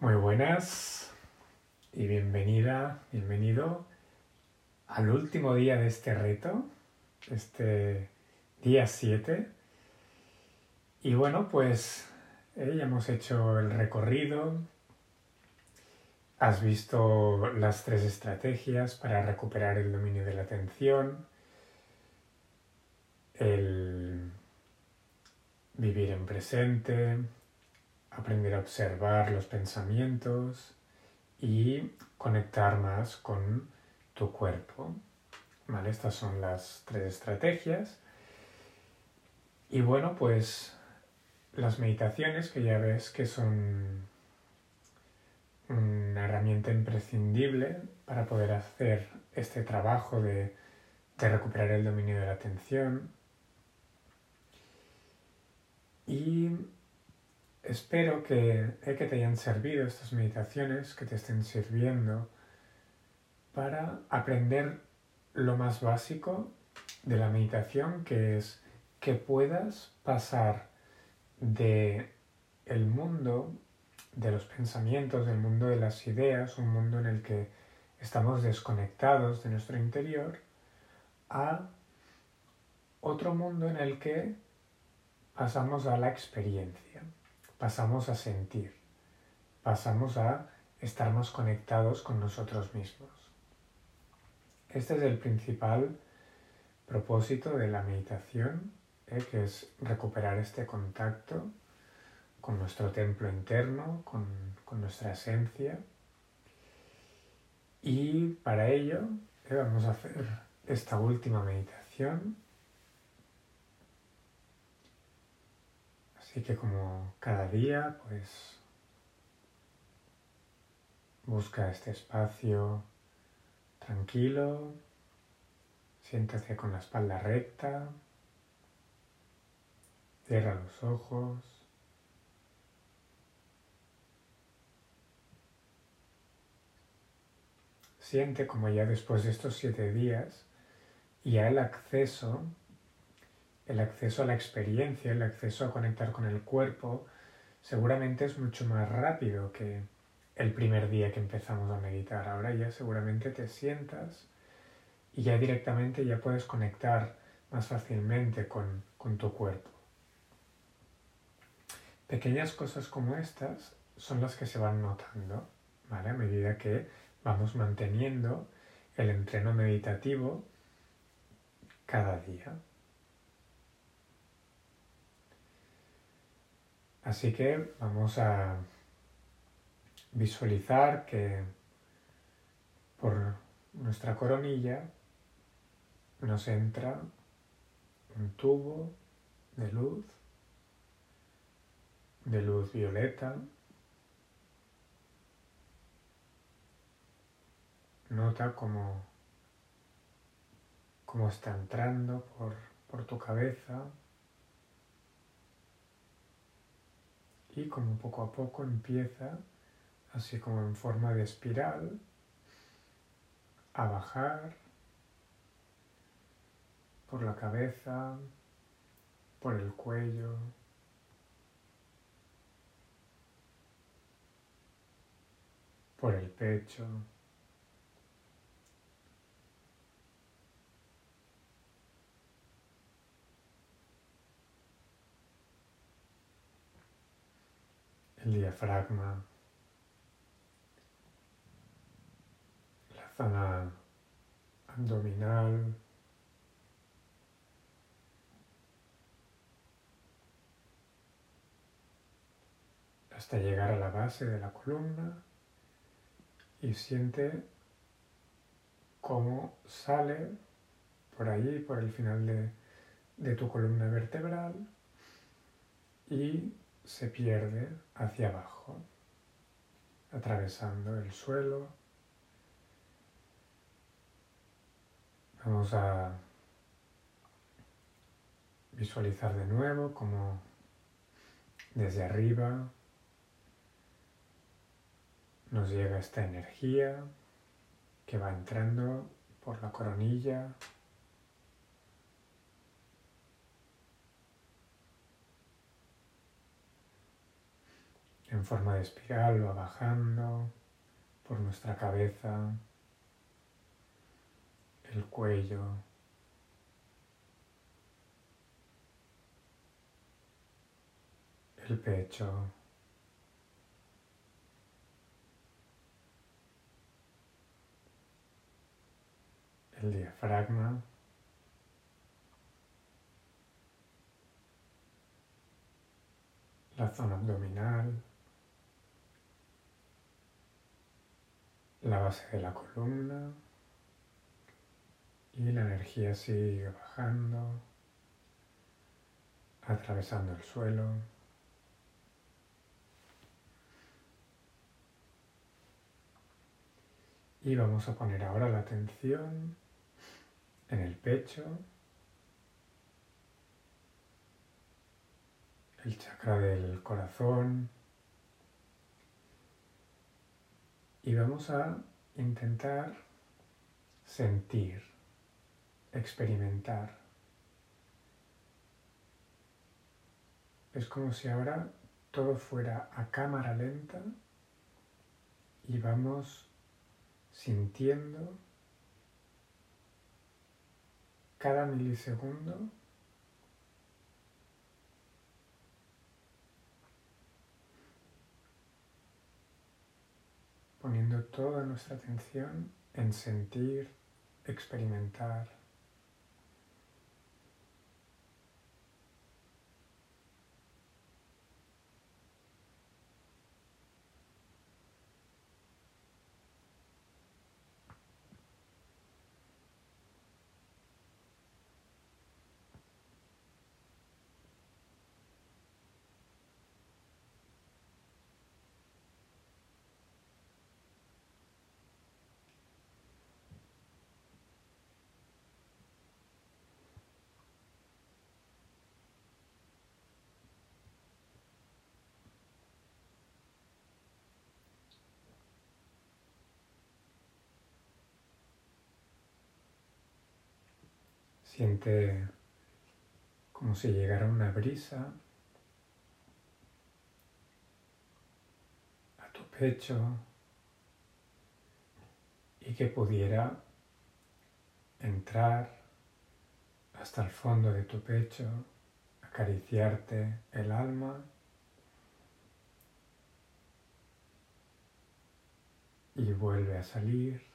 Muy buenas y bienvenida, bienvenido al último día de este reto, este día 7. Y bueno, pues eh, ya hemos hecho el recorrido, has visto las tres estrategias para recuperar el dominio de la atención, el vivir en presente, aprender a observar los pensamientos y conectar más con tu cuerpo. ¿Vale? Estas son las tres estrategias. Y bueno, pues las meditaciones que ya ves que son una herramienta imprescindible para poder hacer este trabajo de, de recuperar el dominio de la atención. Y espero que, eh, que te hayan servido estas meditaciones, que te estén sirviendo para aprender lo más básico de la meditación, que es que puedas pasar de mundo de los pensamientos, del mundo de las ideas, un mundo en el que estamos desconectados de nuestro interior, a otro mundo en el que pasamos a la experiencia pasamos a sentir, pasamos a estar más conectados con nosotros mismos. Este es el principal propósito de la meditación, ¿eh? que es recuperar este contacto con nuestro templo interno, con, con nuestra esencia. Y para ello ¿eh? vamos a hacer esta última meditación Así que como cada día, pues busca este espacio tranquilo, siéntate con la espalda recta, cierra los ojos. Siente como ya después de estos siete días ya el acceso el acceso a la experiencia, el acceso a conectar con el cuerpo, seguramente es mucho más rápido que el primer día que empezamos a meditar. Ahora ya seguramente te sientas y ya directamente ya puedes conectar más fácilmente con, con tu cuerpo. Pequeñas cosas como estas son las que se van notando, ¿vale? A medida que vamos manteniendo el entreno meditativo cada día. Así que vamos a visualizar que por nuestra coronilla nos entra un tubo de luz, de luz violeta. Nota cómo, cómo está entrando por, por tu cabeza, y como poco a poco empieza, así como en forma de espiral, a bajar por la cabeza, por el cuello, por el pecho. El diafragma, la zona abdominal, hasta llegar a la base de la columna y siente cómo sale por allí, por el final de, de tu columna vertebral y se pierde hacia abajo, atravesando el suelo. Vamos a visualizar de nuevo como desde arriba nos llega esta energía que va entrando por la coronilla en forma de espiral va bajando por nuestra cabeza, el cuello, el pecho, el diafragma, la zona abdominal, la base de la columna y la energía sigue bajando, atravesando el suelo. Y vamos a poner ahora la atención en el pecho, el chakra del corazón, y vamos a intentar sentir, experimentar. Es como si ahora todo fuera a cámara lenta y vamos sintiendo cada milisegundo poniendo toda nuestra atención en sentir, experimentar. Siente como si llegara una brisa a tu pecho y que pudiera entrar hasta el fondo de tu pecho, acariciarte el alma. Y vuelve a salir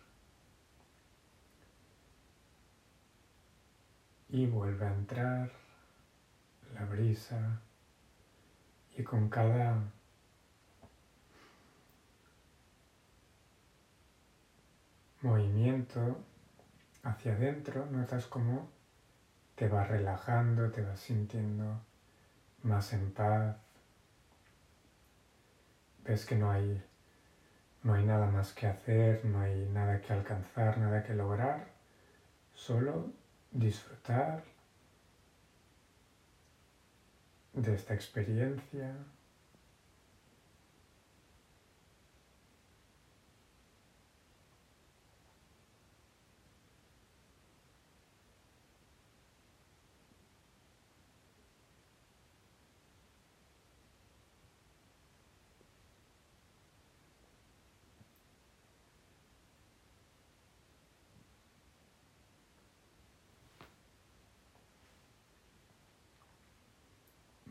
y vuelve a entrar la brisa y con cada movimiento hacia adentro notas cómo te vas relajando, te vas sintiendo más en paz. Ves que no hay, no hay nada más que hacer, no hay nada que alcanzar, nada que lograr, solo disfrutar de esta experiencia.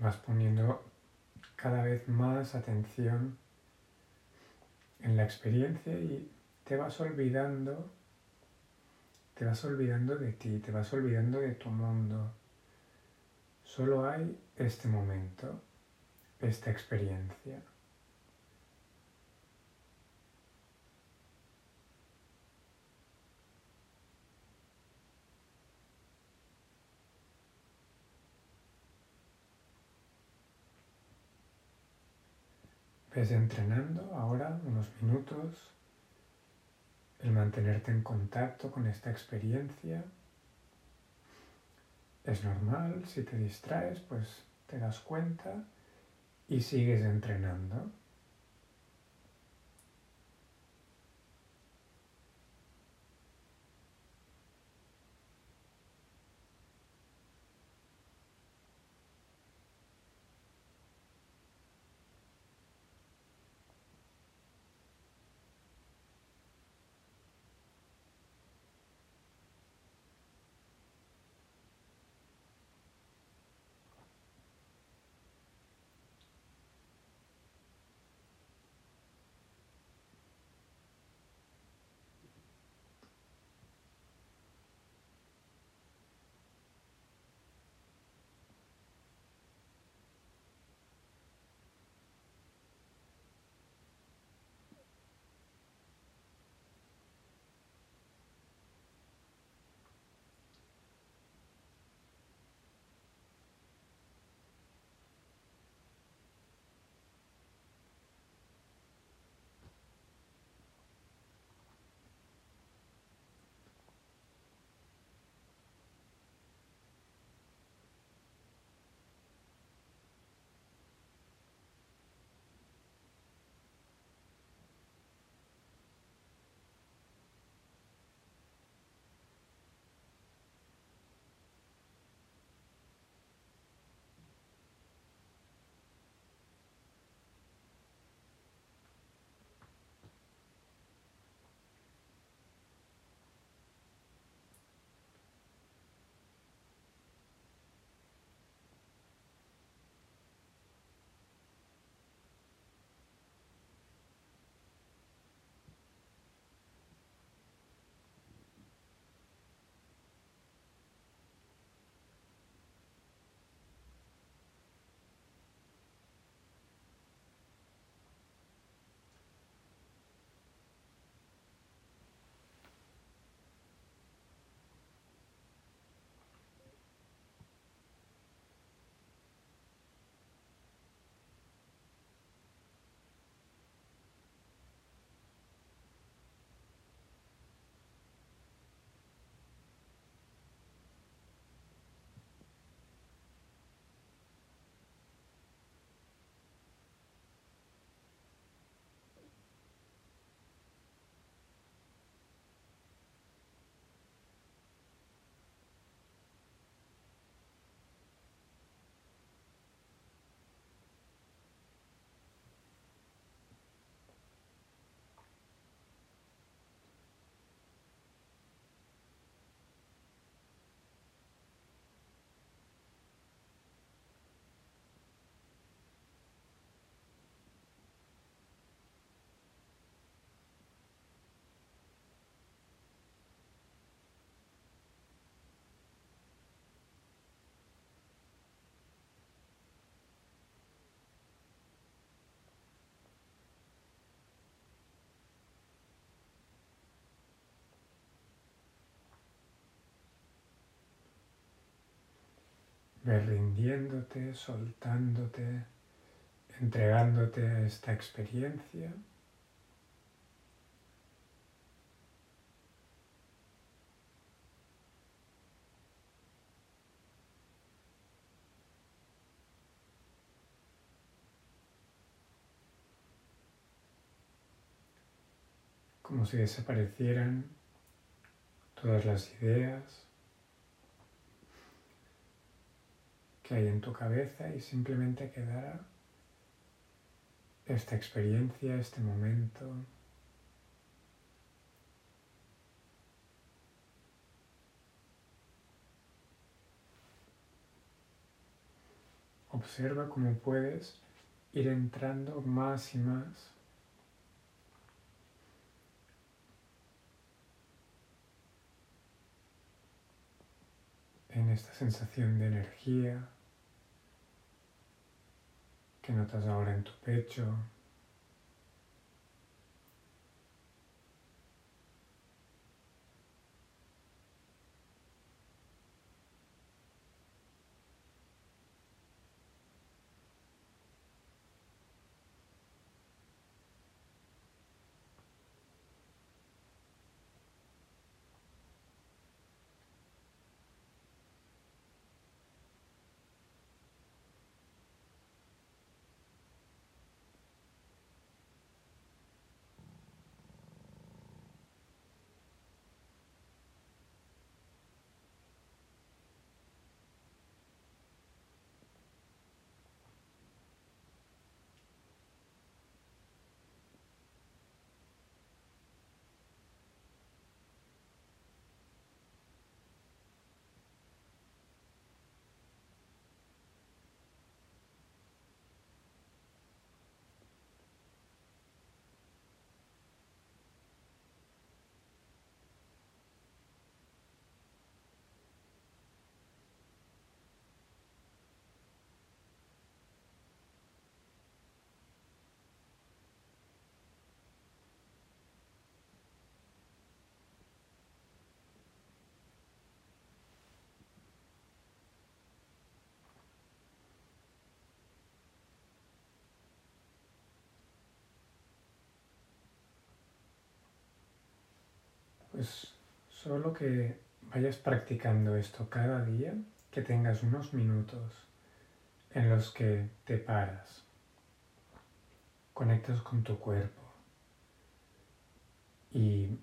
Vas poniendo cada vez más atención en la experiencia y te vas olvidando, te vas olvidando de ti, te vas olvidando de tu mundo. Solo hay este momento, esta experiencia. Ves entrenando ahora unos minutos el mantenerte en contacto con esta experiencia. Es normal, si te distraes, pues te das cuenta y sigues entrenando. Ver rindiéndote, soltándote, entregándote a esta experiencia. como si desaparecieran todas las ideas que hay en tu cabeza y simplemente quedara esta experiencia, este momento. Observa cómo puedes ir entrando más y más en esta sensación de energía que notas ahora en tu pecho. Pues solo que vayas practicando esto cada día, que tengas unos minutos en los que te paras, conectas con tu cuerpo y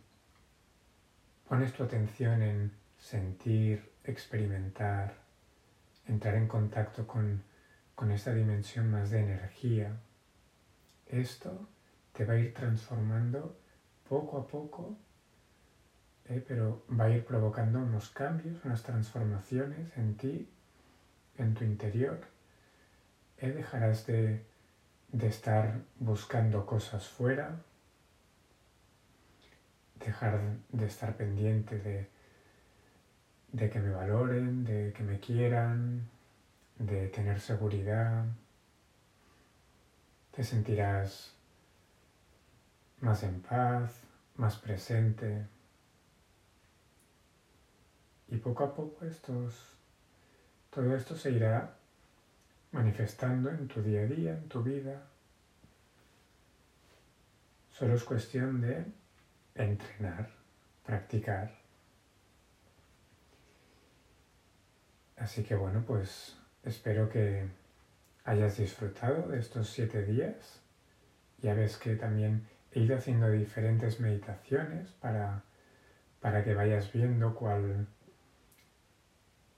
pones tu atención en sentir, experimentar, entrar en contacto con, con esta dimensión más de energía. Esto te va a ir transformando poco a poco ¿eh? pero va a ir provocando unos cambios, unas transformaciones en ti, en tu interior. ¿eh? Dejarás de, estar buscando cosas fuera, dejar de estar pendiente de, de que me valoren, de que me quieran, de tener seguridad. Te sentirás más en paz, más presente. Y poco a poco estos, todo esto se irá manifestando en tu día a día, en tu vida. Solo es cuestión de entrenar, practicar. Así que bueno, pues espero que hayas disfrutado de estos siete días. Ya ves que también he ido haciendo diferentes meditaciones para, para que vayas viendo cuál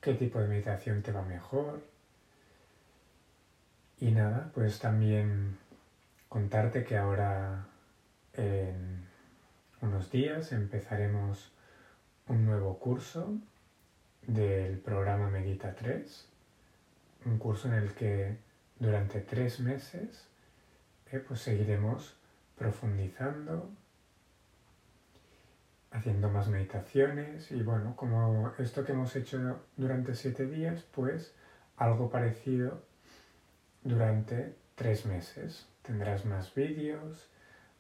qué tipo de meditación te va mejor. Y nada, pues también contarte que ahora en unos días empezaremos un nuevo curso del programa Medita 3, un curso en el que durante tres meses eh, pues seguiremos profundizando haciendo más meditaciones y bueno, como esto que hemos hecho durante siete días, pues algo parecido durante tres meses. Tendrás más vídeos,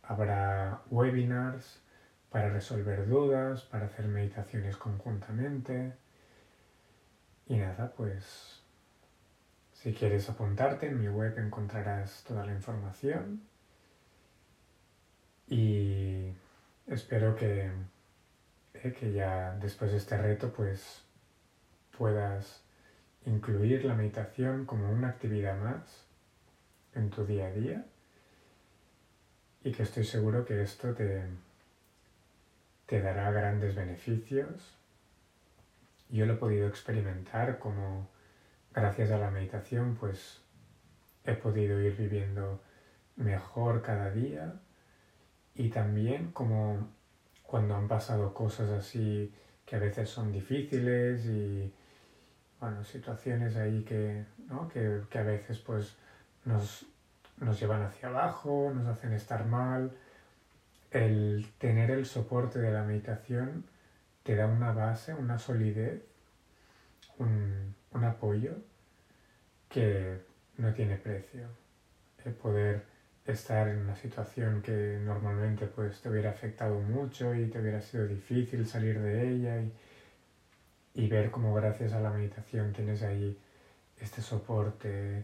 habrá webinars para resolver dudas, para hacer meditaciones conjuntamente. Y nada, pues Si quieres apuntarte, en mi web encontrarás toda la información. Y espero que, que ya después de este reto pues puedas incluir la meditación como una actividad más en tu día a día y que estoy seguro que esto te, te dará grandes beneficios. Yo lo he podido experimentar como gracias a la meditación pues he podido ir viviendo mejor cada día y también como cuando han pasado cosas así que a veces son difíciles y bueno, situaciones ahí que, ¿no? que, que a veces pues nos, nos llevan hacia abajo, nos hacen estar mal. El tener el soporte de la meditación te da una base, una solidez, un, un apoyo que no tiene precio. El poder estar en una situación que normalmente pues te hubiera afectado mucho y te hubiera sido difícil salir de ella y, y ver cómo gracias a la meditación tienes ahí este soporte,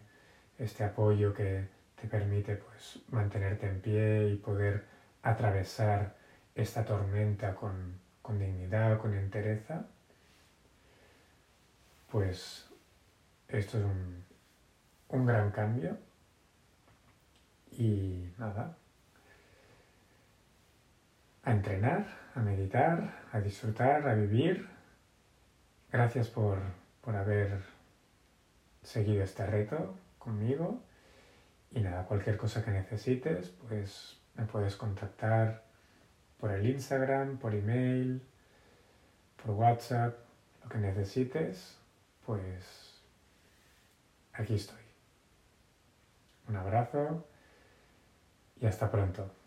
este apoyo que te permite pues mantenerte en pie y poder atravesar esta tormenta con, con dignidad, con entereza, pues esto es un, un gran cambio y nada, a entrenar, a meditar, a disfrutar, a vivir. Gracias por, por haber seguido este reto conmigo. Y nada, cualquier cosa que necesites, pues me puedes contactar por el Instagram, por email, por WhatsApp, lo que necesites, pues aquí estoy. Un abrazo y hasta pronto.